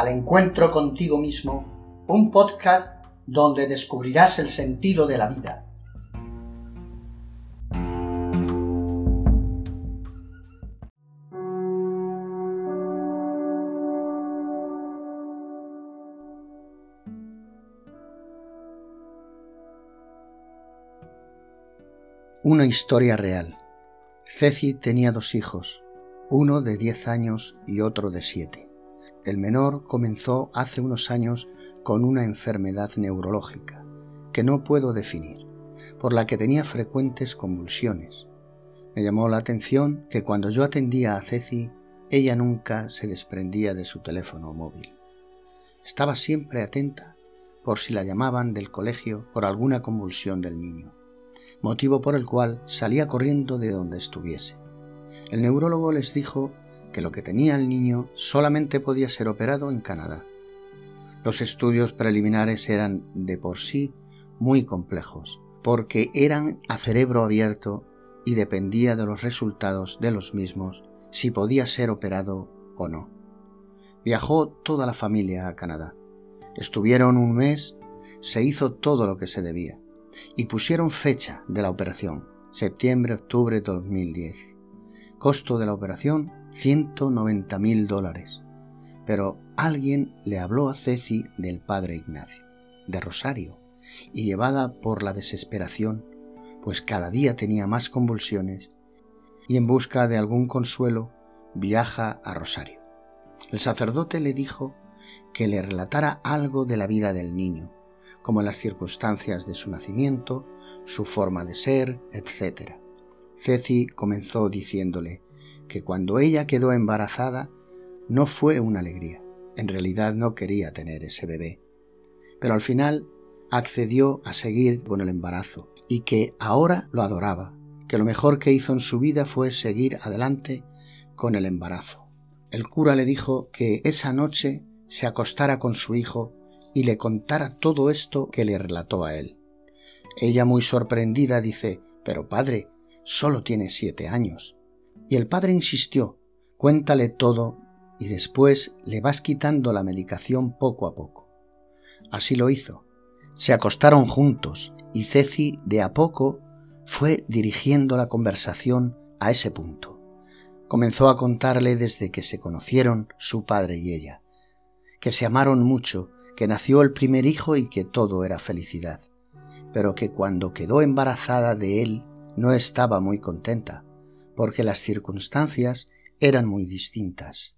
al encuentro contigo mismo, un podcast donde descubrirás el sentido de la vida. Una historia real. Ceci tenía dos hijos, uno de diez años y otro de siete. El menor comenzó hace unos años con una enfermedad neurológica que no puedo definir, por la que tenía frecuentes convulsiones. Me llamó la atención que cuando yo atendía a Ceci, ella nunca se desprendía de su teléfono móvil. Estaba siempre atenta por si la llamaban del colegio por alguna convulsión del niño, motivo por el cual salía corriendo de donde estuviese. El neurólogo les dijo que lo que tenía el niño solamente podía ser operado en Canadá. Los estudios preliminares eran de por sí muy complejos, porque eran a cerebro abierto y dependía de los resultados de los mismos si podía ser operado o no. Viajó toda la familia a Canadá. Estuvieron un mes, se hizo todo lo que se debía y pusieron fecha de la operación, septiembre-octubre de 2010. Costo de la operación 190 mil dólares. Pero alguien le habló a Ceci del padre Ignacio, de Rosario, y llevada por la desesperación, pues cada día tenía más convulsiones, y en busca de algún consuelo, viaja a Rosario. El sacerdote le dijo que le relatara algo de la vida del niño, como las circunstancias de su nacimiento, su forma de ser, etc. Ceci comenzó diciéndole que cuando ella quedó embarazada no fue una alegría. En realidad no quería tener ese bebé. Pero al final accedió a seguir con el embarazo y que ahora lo adoraba, que lo mejor que hizo en su vida fue seguir adelante con el embarazo. El cura le dijo que esa noche se acostara con su hijo y le contara todo esto que le relató a él. Ella muy sorprendida dice, pero padre, solo tiene siete años. Y el padre insistió, cuéntale todo y después le vas quitando la medicación poco a poco. Así lo hizo. Se acostaron juntos y Ceci de a poco fue dirigiendo la conversación a ese punto. Comenzó a contarle desde que se conocieron su padre y ella, que se amaron mucho, que nació el primer hijo y que todo era felicidad, pero que cuando quedó embarazada de él no estaba muy contenta, porque las circunstancias eran muy distintas.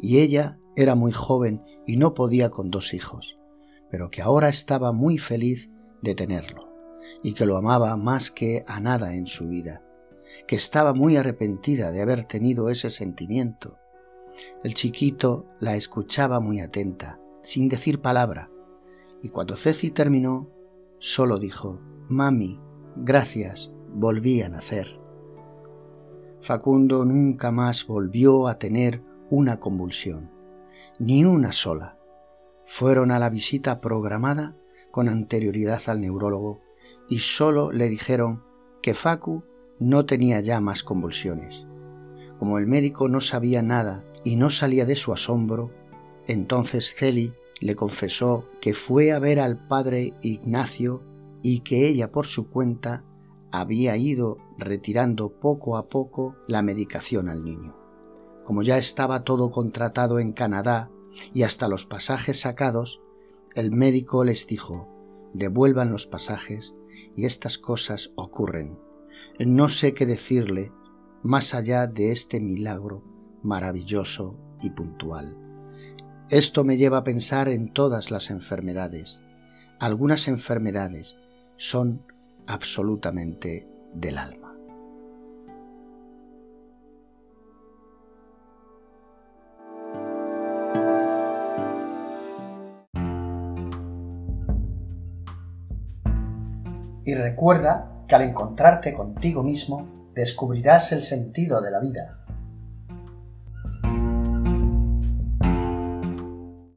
Y ella era muy joven y no podía con dos hijos, pero que ahora estaba muy feliz de tenerlo, y que lo amaba más que a nada en su vida, que estaba muy arrepentida de haber tenido ese sentimiento. El chiquito la escuchaba muy atenta, sin decir palabra, y cuando Ceci terminó, solo dijo, Mami, gracias, volví a nacer. Facundo nunca más volvió a tener una convulsión, ni una sola. Fueron a la visita programada con anterioridad al neurólogo y solo le dijeron que Facu no tenía ya más convulsiones. Como el médico no sabía nada y no salía de su asombro, entonces Celi le confesó que fue a ver al padre Ignacio y que ella por su cuenta había ido retirando poco a poco la medicación al niño. Como ya estaba todo contratado en Canadá y hasta los pasajes sacados, el médico les dijo devuelvan los pasajes y estas cosas ocurren. No sé qué decirle más allá de este milagro maravilloso y puntual. Esto me lleva a pensar en todas las enfermedades. Algunas enfermedades son absolutamente del alma. Y recuerda que al encontrarte contigo mismo descubrirás el sentido de la vida.